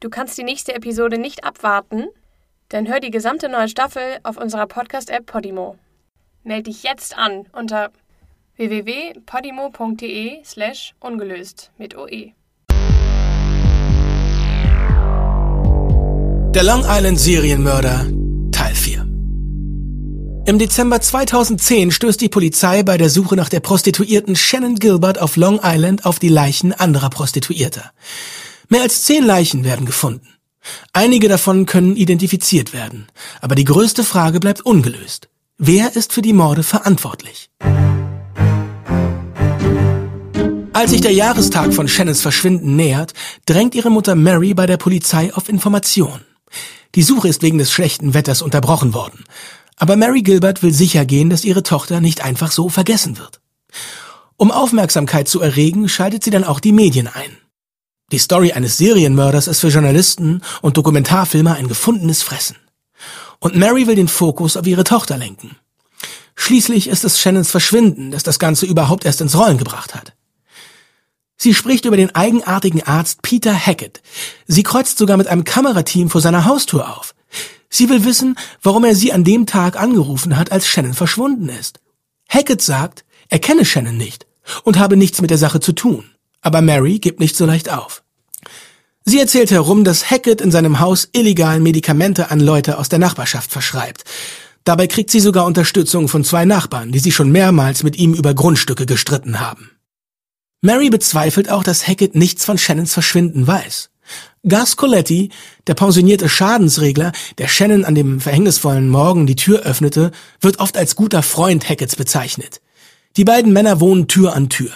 Du kannst die nächste Episode nicht abwarten? Dann hör die gesamte neue Staffel auf unserer Podcast-App Podimo. Meld dich jetzt an unter www.podimo.de slash ungelöst mit OE. Der Long Island Serienmörder Teil 4 Im Dezember 2010 stößt die Polizei bei der Suche nach der Prostituierten Shannon Gilbert auf Long Island auf die Leichen anderer Prostituierter. Mehr als zehn Leichen werden gefunden. Einige davon können identifiziert werden, aber die größte Frage bleibt ungelöst. Wer ist für die Morde verantwortlich? Als sich der Jahrestag von Shannons Verschwinden nähert, drängt ihre Mutter Mary bei der Polizei auf Information. Die Suche ist wegen des schlechten Wetters unterbrochen worden. Aber Mary Gilbert will sicher gehen, dass ihre Tochter nicht einfach so vergessen wird. Um Aufmerksamkeit zu erregen, schaltet sie dann auch die Medien ein. Die Story eines Serienmörders ist für Journalisten und Dokumentarfilmer ein gefundenes Fressen. Und Mary will den Fokus auf ihre Tochter lenken. Schließlich ist es Shannons Verschwinden, das das Ganze überhaupt erst ins Rollen gebracht hat. Sie spricht über den eigenartigen Arzt Peter Hackett. Sie kreuzt sogar mit einem Kamerateam vor seiner Haustür auf. Sie will wissen, warum er sie an dem Tag angerufen hat, als Shannon verschwunden ist. Hackett sagt, er kenne Shannon nicht und habe nichts mit der Sache zu tun. Aber Mary gibt nicht so leicht auf. Sie erzählt herum, dass Hackett in seinem Haus illegal Medikamente an Leute aus der Nachbarschaft verschreibt. Dabei kriegt sie sogar Unterstützung von zwei Nachbarn, die sich schon mehrmals mit ihm über Grundstücke gestritten haben. Mary bezweifelt auch, dass Hackett nichts von Shannons Verschwinden weiß. Gus Coletti, der pensionierte Schadensregler, der Shannon an dem verhängnisvollen Morgen die Tür öffnete, wird oft als guter Freund Hacketts bezeichnet. Die beiden Männer wohnen Tür an Tür.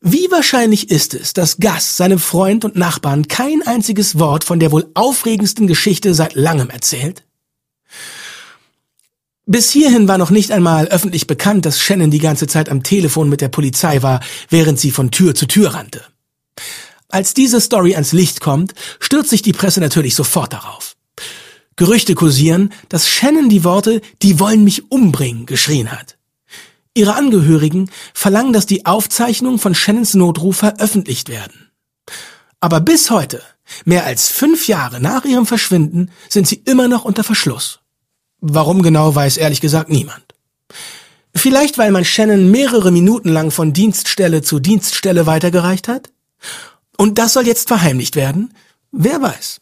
Wie wahrscheinlich ist es, dass Gus seinem Freund und Nachbarn kein einziges Wort von der wohl aufregendsten Geschichte seit langem erzählt? Bis hierhin war noch nicht einmal öffentlich bekannt, dass Shannon die ganze Zeit am Telefon mit der Polizei war, während sie von Tür zu Tür rannte. Als diese Story ans Licht kommt, stürzt sich die Presse natürlich sofort darauf. Gerüchte kursieren, dass Shannon die Worte, die wollen mich umbringen, geschrien hat. Ihre Angehörigen verlangen, dass die Aufzeichnungen von Shannons Notruf veröffentlicht werden. Aber bis heute, mehr als fünf Jahre nach ihrem Verschwinden, sind sie immer noch unter Verschluss. Warum genau weiß ehrlich gesagt niemand. Vielleicht weil man Shannon mehrere Minuten lang von Dienststelle zu Dienststelle weitergereicht hat? Und das soll jetzt verheimlicht werden? Wer weiß.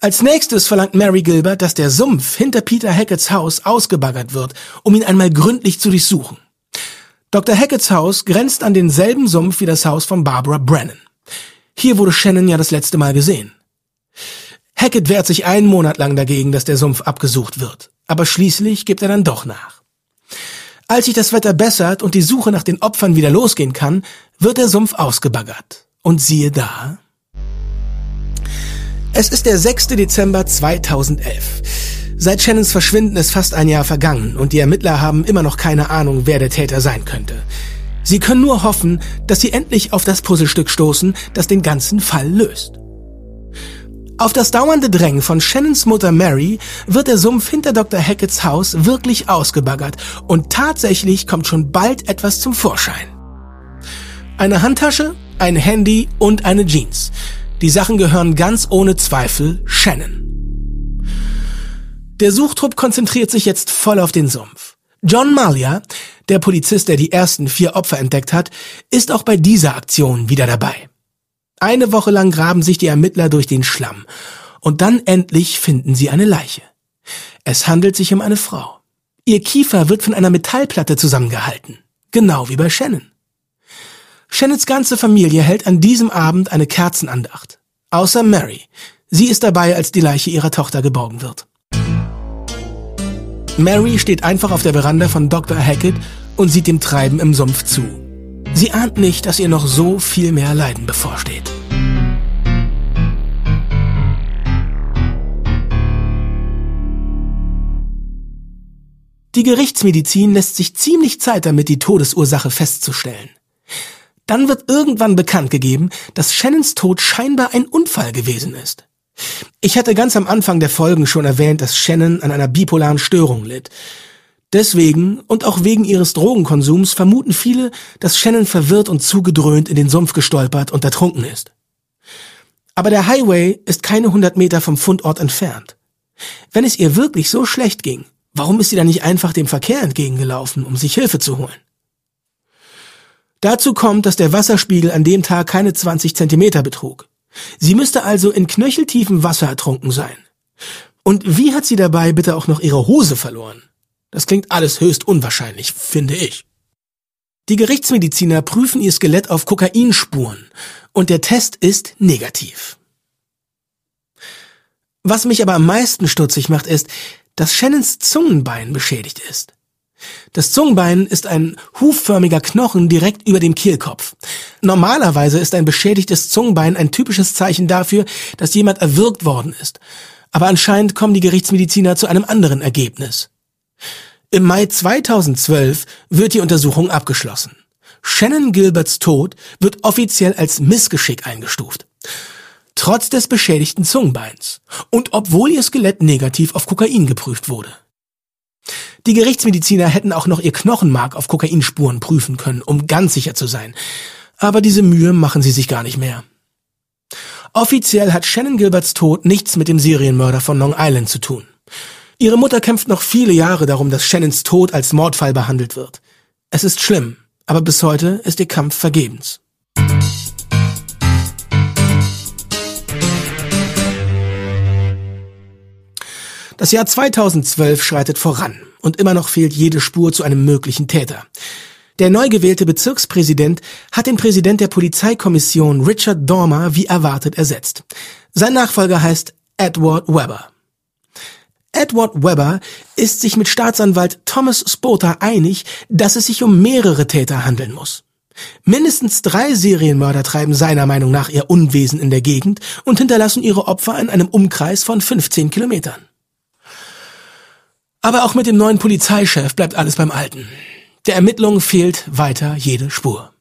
Als nächstes verlangt Mary Gilbert, dass der Sumpf hinter Peter Hacketts Haus ausgebaggert wird, um ihn einmal gründlich zu durchsuchen. Dr. Hacketts Haus grenzt an denselben Sumpf wie das Haus von Barbara Brennan. Hier wurde Shannon ja das letzte Mal gesehen. Hackett wehrt sich einen Monat lang dagegen, dass der Sumpf abgesucht wird. Aber schließlich gibt er dann doch nach. Als sich das Wetter bessert und die Suche nach den Opfern wieder losgehen kann, wird der Sumpf ausgebaggert. Und siehe da, es ist der 6. Dezember 2011. Seit Shannons Verschwinden ist fast ein Jahr vergangen und die Ermittler haben immer noch keine Ahnung, wer der Täter sein könnte. Sie können nur hoffen, dass sie endlich auf das Puzzlestück stoßen, das den ganzen Fall löst. Auf das dauernde Drängen von Shannons Mutter Mary wird der Sumpf hinter Dr. Hacketts Haus wirklich ausgebaggert und tatsächlich kommt schon bald etwas zum Vorschein. Eine Handtasche, ein Handy und eine Jeans. Die Sachen gehören ganz ohne Zweifel Shannon. Der Suchtrupp konzentriert sich jetzt voll auf den Sumpf. John Malia, der Polizist, der die ersten vier Opfer entdeckt hat, ist auch bei dieser Aktion wieder dabei. Eine Woche lang graben sich die Ermittler durch den Schlamm und dann endlich finden sie eine Leiche. Es handelt sich um eine Frau. Ihr Kiefer wird von einer Metallplatte zusammengehalten, genau wie bei Shannon. Shannons ganze Familie hält an diesem Abend eine Kerzenandacht. Außer Mary. Sie ist dabei, als die Leiche ihrer Tochter geborgen wird. Mary steht einfach auf der Veranda von Dr. Hackett und sieht dem Treiben im Sumpf zu. Sie ahnt nicht, dass ihr noch so viel mehr Leiden bevorsteht. Die Gerichtsmedizin lässt sich ziemlich Zeit damit, die Todesursache festzustellen. Dann wird irgendwann bekannt gegeben, dass Shannons Tod scheinbar ein Unfall gewesen ist. Ich hatte ganz am Anfang der Folgen schon erwähnt, dass Shannon an einer bipolaren Störung litt. Deswegen und auch wegen ihres Drogenkonsums vermuten viele, dass Shannon verwirrt und zugedröhnt in den Sumpf gestolpert und ertrunken ist. Aber der Highway ist keine hundert Meter vom Fundort entfernt. Wenn es ihr wirklich so schlecht ging, warum ist sie dann nicht einfach dem Verkehr entgegengelaufen, um sich Hilfe zu holen? Dazu kommt, dass der Wasserspiegel an dem Tag keine 20 Zentimeter betrug. Sie müsste also in knöcheltiefem Wasser ertrunken sein. Und wie hat sie dabei bitte auch noch ihre Hose verloren? Das klingt alles höchst unwahrscheinlich, finde ich. Die Gerichtsmediziner prüfen ihr Skelett auf Kokainspuren und der Test ist negativ. Was mich aber am meisten stutzig macht, ist, dass Shannons Zungenbein beschädigt ist. Das Zungenbein ist ein hufförmiger Knochen direkt über dem Kehlkopf. Normalerweise ist ein beschädigtes Zungenbein ein typisches Zeichen dafür, dass jemand erwürgt worden ist. Aber anscheinend kommen die Gerichtsmediziner zu einem anderen Ergebnis. Im Mai 2012 wird die Untersuchung abgeschlossen. Shannon Gilberts Tod wird offiziell als Missgeschick eingestuft. Trotz des beschädigten Zungenbeins. Und obwohl ihr Skelett negativ auf Kokain geprüft wurde. Die Gerichtsmediziner hätten auch noch ihr Knochenmark auf Kokainspuren prüfen können, um ganz sicher zu sein. Aber diese Mühe machen sie sich gar nicht mehr. Offiziell hat Shannon Gilberts Tod nichts mit dem Serienmörder von Long Island zu tun. Ihre Mutter kämpft noch viele Jahre darum, dass Shannons Tod als Mordfall behandelt wird. Es ist schlimm, aber bis heute ist ihr Kampf vergebens. Das Jahr 2012 schreitet voran und immer noch fehlt jede Spur zu einem möglichen Täter. Der neu gewählte Bezirkspräsident hat den Präsident der Polizeikommission Richard Dormer wie erwartet ersetzt. Sein Nachfolger heißt Edward Weber. Edward Weber ist sich mit Staatsanwalt Thomas Spota einig, dass es sich um mehrere Täter handeln muss. Mindestens drei Serienmörder treiben seiner Meinung nach ihr Unwesen in der Gegend und hinterlassen ihre Opfer in einem Umkreis von 15 Kilometern. Aber auch mit dem neuen Polizeichef bleibt alles beim Alten. Der Ermittlung fehlt weiter jede Spur.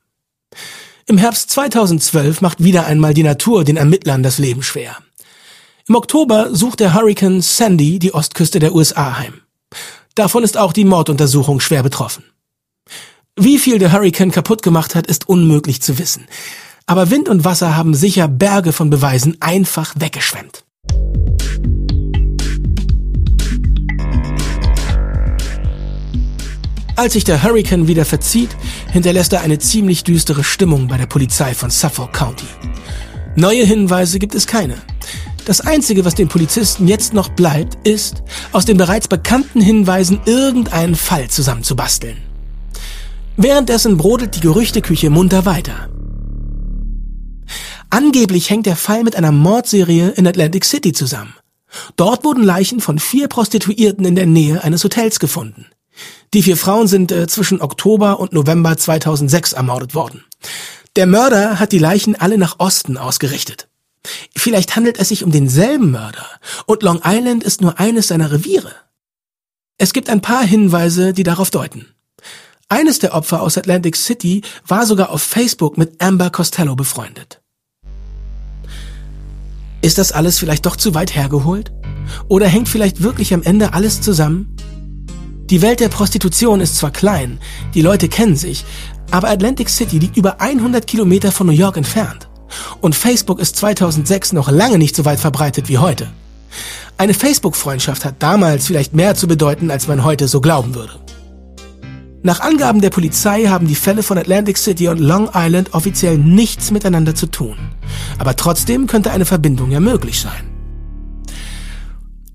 Im Herbst 2012 macht wieder einmal die Natur den Ermittlern das Leben schwer. Im Oktober sucht der Hurricane Sandy die Ostküste der USA heim. Davon ist auch die Morduntersuchung schwer betroffen. Wie viel der Hurricane kaputt gemacht hat, ist unmöglich zu wissen. Aber Wind und Wasser haben sicher Berge von Beweisen einfach weggeschwemmt. Als sich der Hurricane wieder verzieht, hinterlässt er eine ziemlich düstere Stimmung bei der Polizei von Suffolk County. Neue Hinweise gibt es keine. Das Einzige, was den Polizisten jetzt noch bleibt, ist, aus den bereits bekannten Hinweisen irgendeinen Fall zusammenzubasteln. Währenddessen brodelt die Gerüchteküche munter weiter. Angeblich hängt der Fall mit einer Mordserie in Atlantic City zusammen. Dort wurden Leichen von vier Prostituierten in der Nähe eines Hotels gefunden. Die vier Frauen sind äh, zwischen Oktober und November 2006 ermordet worden. Der Mörder hat die Leichen alle nach Osten ausgerichtet. Vielleicht handelt es sich um denselben Mörder und Long Island ist nur eines seiner Reviere. Es gibt ein paar Hinweise, die darauf deuten. Eines der Opfer aus Atlantic City war sogar auf Facebook mit Amber Costello befreundet. Ist das alles vielleicht doch zu weit hergeholt? Oder hängt vielleicht wirklich am Ende alles zusammen? Die Welt der Prostitution ist zwar klein, die Leute kennen sich, aber Atlantic City liegt über 100 Kilometer von New York entfernt. Und Facebook ist 2006 noch lange nicht so weit verbreitet wie heute. Eine Facebook-Freundschaft hat damals vielleicht mehr zu bedeuten, als man heute so glauben würde. Nach Angaben der Polizei haben die Fälle von Atlantic City und Long Island offiziell nichts miteinander zu tun. Aber trotzdem könnte eine Verbindung ja möglich sein.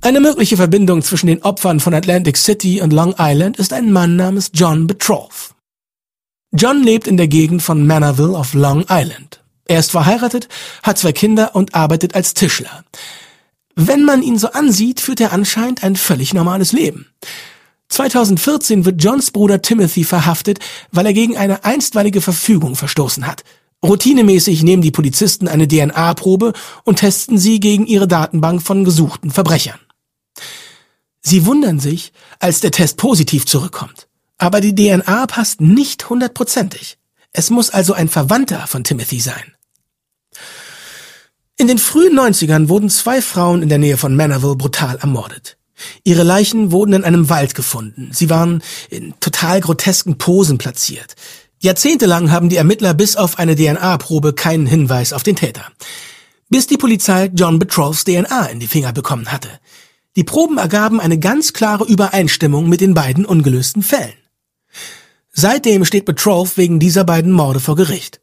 Eine mögliche Verbindung zwischen den Opfern von Atlantic City und Long Island ist ein Mann namens John Betroth. John lebt in der Gegend von Manorville auf Long Island. Er ist verheiratet, hat zwei Kinder und arbeitet als Tischler. Wenn man ihn so ansieht, führt er anscheinend ein völlig normales Leben. 2014 wird Johns Bruder Timothy verhaftet, weil er gegen eine einstweilige Verfügung verstoßen hat. Routinemäßig nehmen die Polizisten eine DNA-Probe und testen sie gegen ihre Datenbank von gesuchten Verbrechern. Sie wundern sich, als der Test positiv zurückkommt. Aber die DNA passt nicht hundertprozentig. Es muss also ein Verwandter von Timothy sein. In den frühen 90ern wurden zwei Frauen in der Nähe von Manorville brutal ermordet. Ihre Leichen wurden in einem Wald gefunden. Sie waren in total grotesken Posen platziert. Jahrzehntelang haben die Ermittler bis auf eine DNA-Probe keinen Hinweis auf den Täter. Bis die Polizei John Betroths DNA in die Finger bekommen hatte. Die Proben ergaben eine ganz klare Übereinstimmung mit den beiden ungelösten Fällen. Seitdem steht Betroth wegen dieser beiden Morde vor Gericht.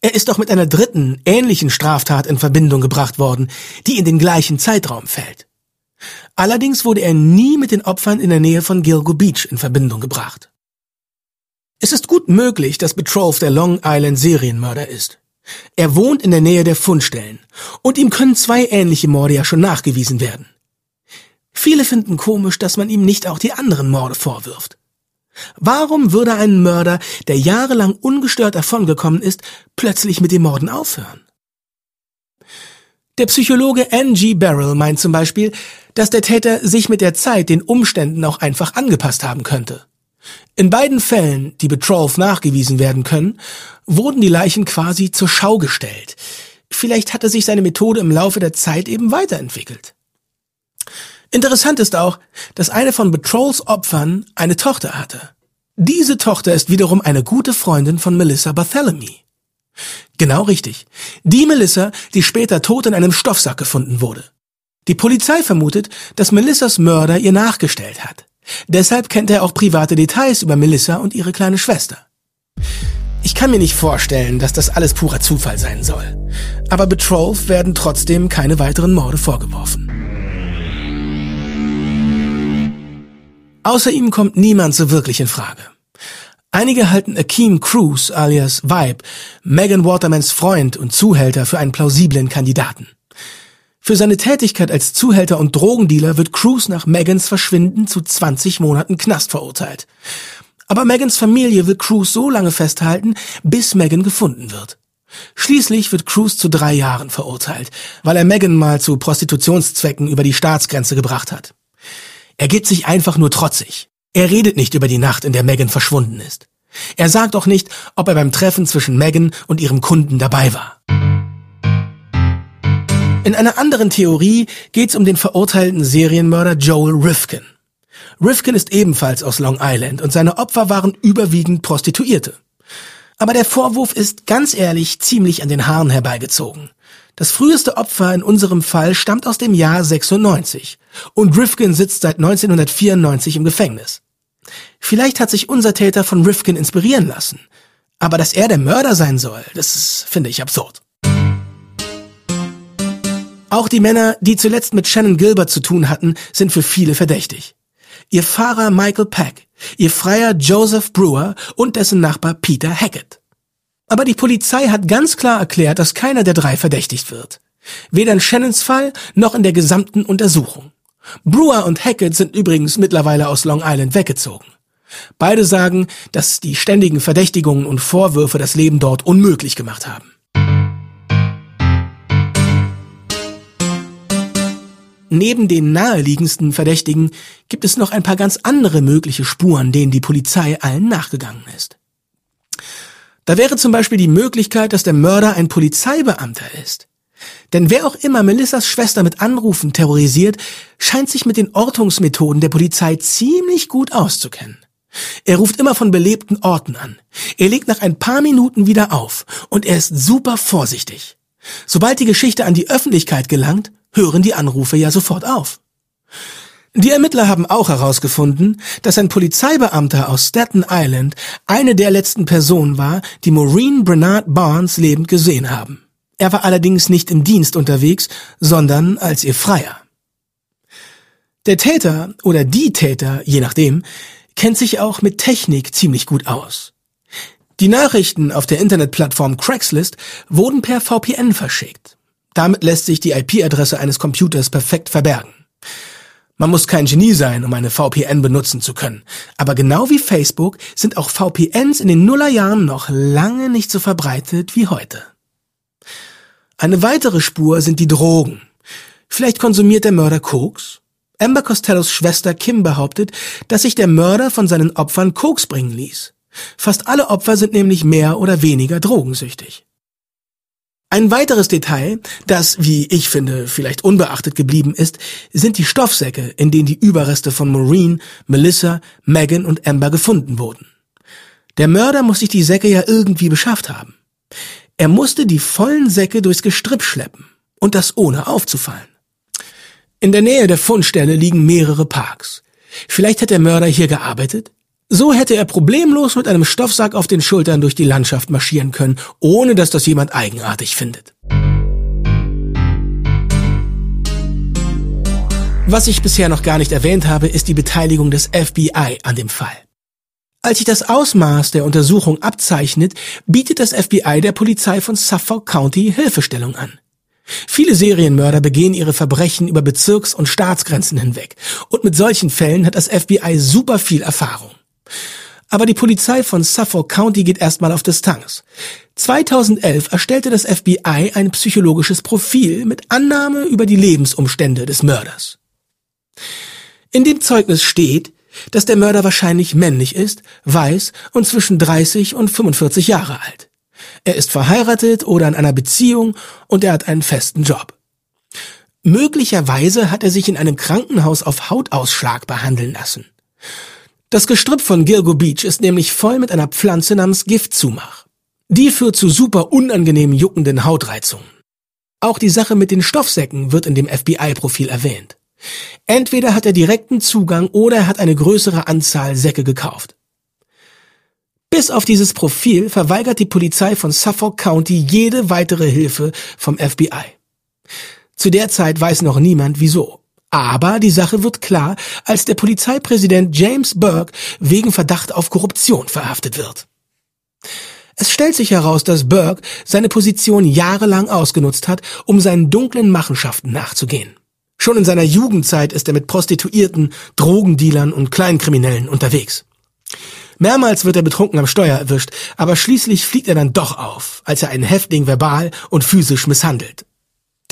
Er ist auch mit einer dritten, ähnlichen Straftat in Verbindung gebracht worden, die in den gleichen Zeitraum fällt. Allerdings wurde er nie mit den Opfern in der Nähe von Gilgo Beach in Verbindung gebracht. Es ist gut möglich, dass Betroth der Long Island Serienmörder ist. Er wohnt in der Nähe der Fundstellen und ihm können zwei ähnliche Morde ja schon nachgewiesen werden. Viele finden komisch, dass man ihm nicht auch die anderen Morde vorwirft. Warum würde ein Mörder, der jahrelang ungestört davongekommen ist, plötzlich mit dem Morden aufhören? Der Psychologe N.G. Barrell meint zum Beispiel, dass der Täter sich mit der Zeit den Umständen auch einfach angepasst haben könnte. In beiden Fällen, die Betroth nachgewiesen werden können, wurden die Leichen quasi zur Schau gestellt. Vielleicht hatte sich seine Methode im Laufe der Zeit eben weiterentwickelt. Interessant ist auch, dass eine von Betroths Opfern eine Tochter hatte. Diese Tochter ist wiederum eine gute Freundin von Melissa Barthélemy. Genau richtig. Die Melissa, die später tot in einem Stoffsack gefunden wurde. Die Polizei vermutet, dass Melissas Mörder ihr nachgestellt hat. Deshalb kennt er auch private Details über Melissa und ihre kleine Schwester. Ich kann mir nicht vorstellen, dass das alles purer Zufall sein soll. Aber Betroth werden trotzdem keine weiteren Morde vorgeworfen. Außer ihm kommt niemand so wirklich in Frage. Einige halten Akeem Cruz alias Vibe, Megan Watermans Freund und Zuhälter für einen plausiblen Kandidaten. Für seine Tätigkeit als Zuhälter und Drogendealer wird Cruz nach Megans Verschwinden zu 20 Monaten Knast verurteilt. Aber Megans Familie will Cruz so lange festhalten, bis Megan gefunden wird. Schließlich wird Cruz zu drei Jahren verurteilt, weil er Megan mal zu Prostitutionszwecken über die Staatsgrenze gebracht hat. Er gibt sich einfach nur trotzig. Er redet nicht über die Nacht, in der Megan verschwunden ist. Er sagt auch nicht, ob er beim Treffen zwischen Megan und ihrem Kunden dabei war. In einer anderen Theorie geht es um den verurteilten Serienmörder Joel Rifkin. Rifkin ist ebenfalls aus Long Island und seine Opfer waren überwiegend Prostituierte. Aber der Vorwurf ist ganz ehrlich ziemlich an den Haaren herbeigezogen. Das früheste Opfer in unserem Fall stammt aus dem Jahr 96 und Rifkin sitzt seit 1994 im Gefängnis. Vielleicht hat sich unser Täter von Rifkin inspirieren lassen. Aber dass er der Mörder sein soll, das finde ich absurd. Auch die Männer, die zuletzt mit Shannon Gilbert zu tun hatten, sind für viele verdächtig. Ihr Fahrer Michael Peck, ihr Freier Joseph Brewer und dessen Nachbar Peter Hackett. Aber die Polizei hat ganz klar erklärt, dass keiner der drei verdächtigt wird. Weder in Shannons Fall noch in der gesamten Untersuchung. Brewer und Hackett sind übrigens mittlerweile aus Long Island weggezogen. Beide sagen, dass die ständigen Verdächtigungen und Vorwürfe das Leben dort unmöglich gemacht haben. Neben den naheliegendsten Verdächtigen gibt es noch ein paar ganz andere mögliche Spuren, denen die Polizei allen nachgegangen ist. Da wäre zum Beispiel die Möglichkeit, dass der Mörder ein Polizeibeamter ist. Denn wer auch immer Melissas Schwester mit Anrufen terrorisiert, scheint sich mit den Ortungsmethoden der Polizei ziemlich gut auszukennen. Er ruft immer von belebten Orten an. Er legt nach ein paar Minuten wieder auf und er ist super vorsichtig. Sobald die Geschichte an die Öffentlichkeit gelangt, hören die Anrufe ja sofort auf. Die Ermittler haben auch herausgefunden, dass ein Polizeibeamter aus Staten Island eine der letzten Personen war, die Maureen Bernard Barnes lebend gesehen haben. Er war allerdings nicht im Dienst unterwegs, sondern als ihr Freier. Der Täter oder die Täter, je nachdem, kennt sich auch mit Technik ziemlich gut aus. Die Nachrichten auf der Internetplattform Craigslist wurden per VPN verschickt. Damit lässt sich die IP-Adresse eines Computers perfekt verbergen. Man muss kein Genie sein, um eine VPN benutzen zu können. Aber genau wie Facebook sind auch VPNs in den Nullerjahren noch lange nicht so verbreitet wie heute. Eine weitere Spur sind die Drogen. Vielleicht konsumiert der Mörder Koks? Amber Costellos Schwester Kim behauptet, dass sich der Mörder von seinen Opfern Koks bringen ließ. Fast alle Opfer sind nämlich mehr oder weniger drogensüchtig. Ein weiteres Detail, das, wie ich finde, vielleicht unbeachtet geblieben ist, sind die Stoffsäcke, in denen die Überreste von Maureen, Melissa, Megan und Amber gefunden wurden. Der Mörder muss sich die Säcke ja irgendwie beschafft haben. Er musste die vollen Säcke durchs Gestrüpp schleppen. Und das ohne aufzufallen. In der Nähe der Fundstelle liegen mehrere Parks. Vielleicht hat der Mörder hier gearbeitet? So hätte er problemlos mit einem Stoffsack auf den Schultern durch die Landschaft marschieren können, ohne dass das jemand eigenartig findet. Was ich bisher noch gar nicht erwähnt habe, ist die Beteiligung des FBI an dem Fall. Als sich das Ausmaß der Untersuchung abzeichnet, bietet das FBI der Polizei von Suffolk County Hilfestellung an. Viele Serienmörder begehen ihre Verbrechen über Bezirks- und Staatsgrenzen hinweg, und mit solchen Fällen hat das FBI super viel Erfahrung. Aber die Polizei von Suffolk County geht erstmal auf Distanz. 2011 erstellte das FBI ein psychologisches Profil mit Annahme über die Lebensumstände des Mörders. In dem Zeugnis steht, dass der Mörder wahrscheinlich männlich ist, weiß und zwischen 30 und 45 Jahre alt. Er ist verheiratet oder in einer Beziehung und er hat einen festen Job. Möglicherweise hat er sich in einem Krankenhaus auf Hautausschlag behandeln lassen. Das Gestrüpp von Gilgo Beach ist nämlich voll mit einer Pflanze namens Giftzumach. Die führt zu super unangenehmen juckenden Hautreizungen. Auch die Sache mit den Stoffsäcken wird in dem FBI-Profil erwähnt. Entweder hat er direkten Zugang oder er hat eine größere Anzahl Säcke gekauft. Bis auf dieses Profil verweigert die Polizei von Suffolk County jede weitere Hilfe vom FBI. Zu der Zeit weiß noch niemand wieso. Aber die Sache wird klar, als der Polizeipräsident James Burke wegen Verdacht auf Korruption verhaftet wird. Es stellt sich heraus, dass Burke seine Position jahrelang ausgenutzt hat, um seinen dunklen Machenschaften nachzugehen. Schon in seiner Jugendzeit ist er mit Prostituierten, Drogendealern und Kleinkriminellen unterwegs. Mehrmals wird er betrunken am Steuer erwischt, aber schließlich fliegt er dann doch auf, als er einen Häftling verbal und physisch misshandelt.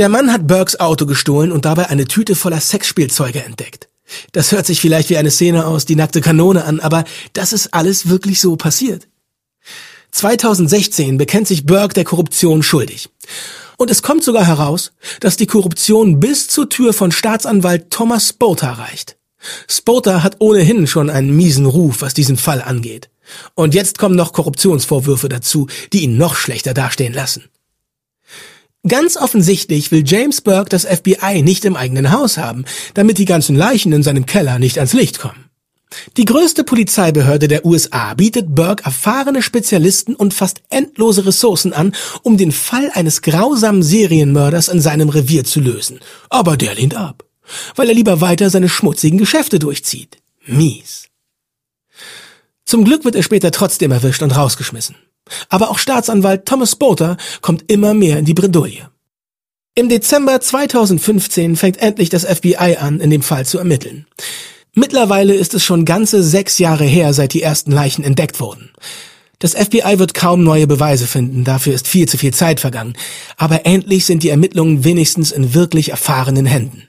Der Mann hat Burks Auto gestohlen und dabei eine Tüte voller Sexspielzeuge entdeckt. Das hört sich vielleicht wie eine Szene aus Die nackte Kanone an, aber das ist alles wirklich so passiert. 2016 bekennt sich Burke der Korruption schuldig. Und es kommt sogar heraus, dass die Korruption bis zur Tür von Staatsanwalt Thomas Spota reicht. Spota hat ohnehin schon einen miesen Ruf, was diesen Fall angeht. Und jetzt kommen noch Korruptionsvorwürfe dazu, die ihn noch schlechter dastehen lassen. Ganz offensichtlich will James Burke das FBI nicht im eigenen Haus haben, damit die ganzen Leichen in seinem Keller nicht ans Licht kommen. Die größte Polizeibehörde der USA bietet Burke erfahrene Spezialisten und fast endlose Ressourcen an, um den Fall eines grausamen Serienmörders in seinem Revier zu lösen. Aber der lehnt ab, weil er lieber weiter seine schmutzigen Geschäfte durchzieht. Mies. Zum Glück wird er später trotzdem erwischt und rausgeschmissen. Aber auch Staatsanwalt Thomas Boter kommt immer mehr in die Bredouille. Im Dezember 2015 fängt endlich das FBI an, in dem Fall zu ermitteln. Mittlerweile ist es schon ganze sechs Jahre her, seit die ersten Leichen entdeckt wurden. Das FBI wird kaum neue Beweise finden, dafür ist viel zu viel Zeit vergangen, aber endlich sind die Ermittlungen wenigstens in wirklich erfahrenen Händen.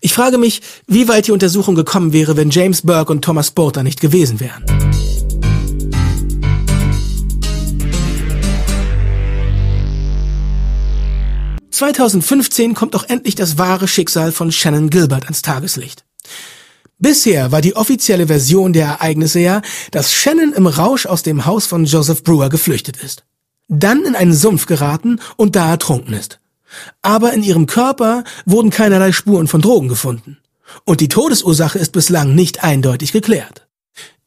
Ich frage mich, wie weit die Untersuchung gekommen wäre, wenn James Burke und Thomas Porter nicht gewesen wären. ...2015 kommt auch endlich das wahre Schicksal von Shannon Gilbert ans Tageslicht. Bisher war die offizielle Version der Ereignisse ja, dass Shannon im Rausch aus dem Haus von Joseph Brewer geflüchtet ist. Dann in einen Sumpf geraten und da ertrunken ist. Aber in ihrem Körper wurden keinerlei Spuren von Drogen gefunden. Und die Todesursache ist bislang nicht eindeutig geklärt.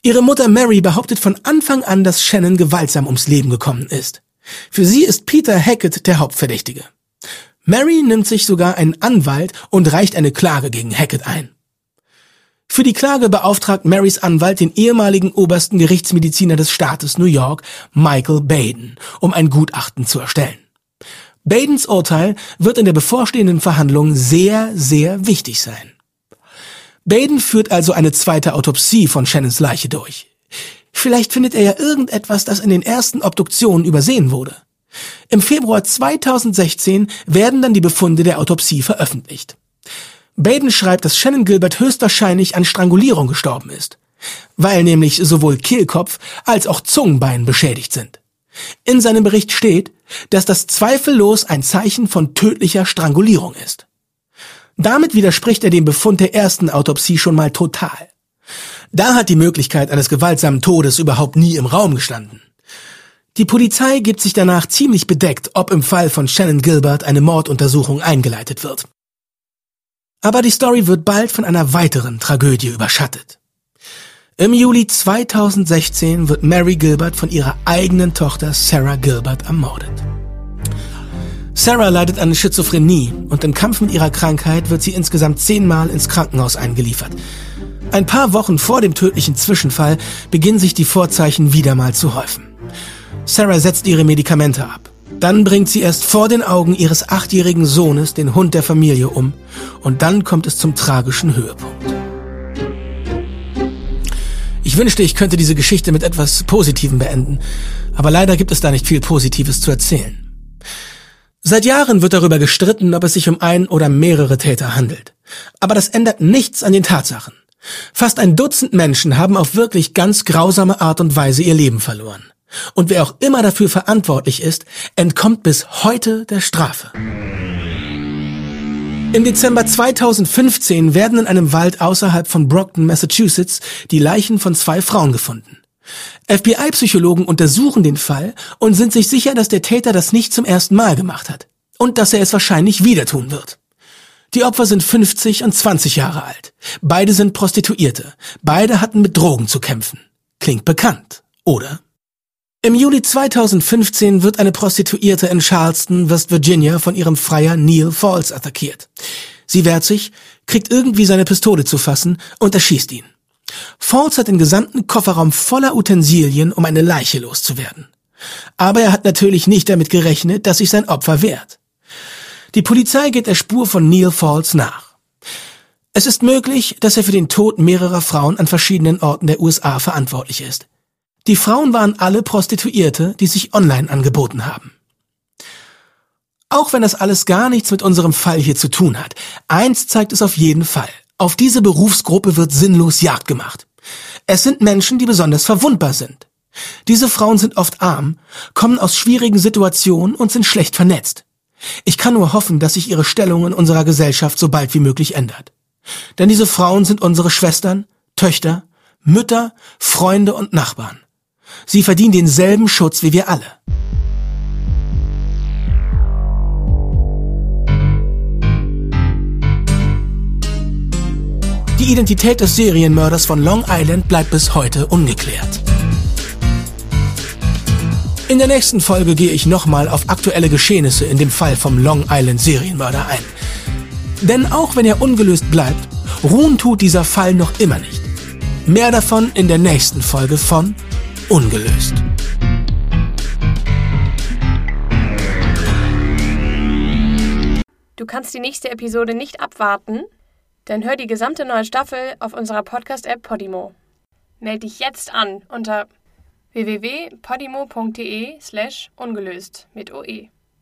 Ihre Mutter Mary behauptet von Anfang an, dass Shannon gewaltsam ums Leben gekommen ist. Für sie ist Peter Hackett der Hauptverdächtige. Mary nimmt sich sogar einen Anwalt und reicht eine Klage gegen Hackett ein. Für die Klage beauftragt Marys Anwalt den ehemaligen obersten Gerichtsmediziner des Staates New York, Michael Baden, um ein Gutachten zu erstellen. Badens Urteil wird in der bevorstehenden Verhandlung sehr, sehr wichtig sein. Baden führt also eine zweite Autopsie von Shannons Leiche durch. Vielleicht findet er ja irgendetwas, das in den ersten Obduktionen übersehen wurde. Im Februar 2016 werden dann die Befunde der Autopsie veröffentlicht. Baden schreibt, dass Shannon Gilbert höchstwahrscheinlich an Strangulierung gestorben ist, weil nämlich sowohl Kehlkopf als auch Zungenbein beschädigt sind. In seinem Bericht steht, dass das zweifellos ein Zeichen von tödlicher Strangulierung ist. Damit widerspricht er dem Befund der ersten Autopsie schon mal total. Da hat die Möglichkeit eines gewaltsamen Todes überhaupt nie im Raum gestanden. Die Polizei gibt sich danach ziemlich bedeckt, ob im Fall von Shannon Gilbert eine Morduntersuchung eingeleitet wird. Aber die Story wird bald von einer weiteren Tragödie überschattet. Im Juli 2016 wird Mary Gilbert von ihrer eigenen Tochter Sarah Gilbert ermordet. Sarah leidet an Schizophrenie und im Kampf mit ihrer Krankheit wird sie insgesamt zehnmal ins Krankenhaus eingeliefert. Ein paar Wochen vor dem tödlichen Zwischenfall beginnen sich die Vorzeichen wieder mal zu häufen. Sarah setzt ihre Medikamente ab. Dann bringt sie erst vor den Augen ihres achtjährigen Sohnes den Hund der Familie um und dann kommt es zum tragischen Höhepunkt. Ich wünschte, ich könnte diese Geschichte mit etwas Positivem beenden, aber leider gibt es da nicht viel Positives zu erzählen. Seit Jahren wird darüber gestritten, ob es sich um ein oder mehrere Täter handelt. Aber das ändert nichts an den Tatsachen. Fast ein Dutzend Menschen haben auf wirklich ganz grausame Art und Weise ihr Leben verloren. Und wer auch immer dafür verantwortlich ist, entkommt bis heute der Strafe. Im Dezember 2015 werden in einem Wald außerhalb von Brockton, Massachusetts, die Leichen von zwei Frauen gefunden. FBI-Psychologen untersuchen den Fall und sind sich sicher, dass der Täter das nicht zum ersten Mal gemacht hat und dass er es wahrscheinlich wieder tun wird. Die Opfer sind 50 und 20 Jahre alt. Beide sind Prostituierte. Beide hatten mit Drogen zu kämpfen. Klingt bekannt, oder? Im Juli 2015 wird eine Prostituierte in Charleston, West Virginia, von ihrem Freier Neil Falls attackiert. Sie wehrt sich, kriegt irgendwie seine Pistole zu fassen und erschießt ihn. Falls hat den gesamten Kofferraum voller Utensilien, um eine Leiche loszuwerden. Aber er hat natürlich nicht damit gerechnet, dass sich sein Opfer wehrt. Die Polizei geht der Spur von Neil Falls nach. Es ist möglich, dass er für den Tod mehrerer Frauen an verschiedenen Orten der USA verantwortlich ist. Die Frauen waren alle Prostituierte, die sich online angeboten haben. Auch wenn das alles gar nichts mit unserem Fall hier zu tun hat, eins zeigt es auf jeden Fall. Auf diese Berufsgruppe wird sinnlos Jagd gemacht. Es sind Menschen, die besonders verwundbar sind. Diese Frauen sind oft arm, kommen aus schwierigen Situationen und sind schlecht vernetzt. Ich kann nur hoffen, dass sich ihre Stellung in unserer Gesellschaft so bald wie möglich ändert. Denn diese Frauen sind unsere Schwestern, Töchter, Mütter, Freunde und Nachbarn. Sie verdienen denselben Schutz wie wir alle. Die Identität des Serienmörders von Long Island bleibt bis heute ungeklärt. In der nächsten Folge gehe ich nochmal auf aktuelle Geschehnisse in dem Fall vom Long Island Serienmörder ein. Denn auch wenn er ungelöst bleibt, ruhen tut dieser Fall noch immer nicht. Mehr davon in der nächsten Folge von Ungelöst. Du kannst die nächste Episode nicht abwarten? Dann hör die gesamte neue Staffel auf unserer Podcast-App Podimo. Meld dich jetzt an unter www.podimo.de slash ungelöst mit OE.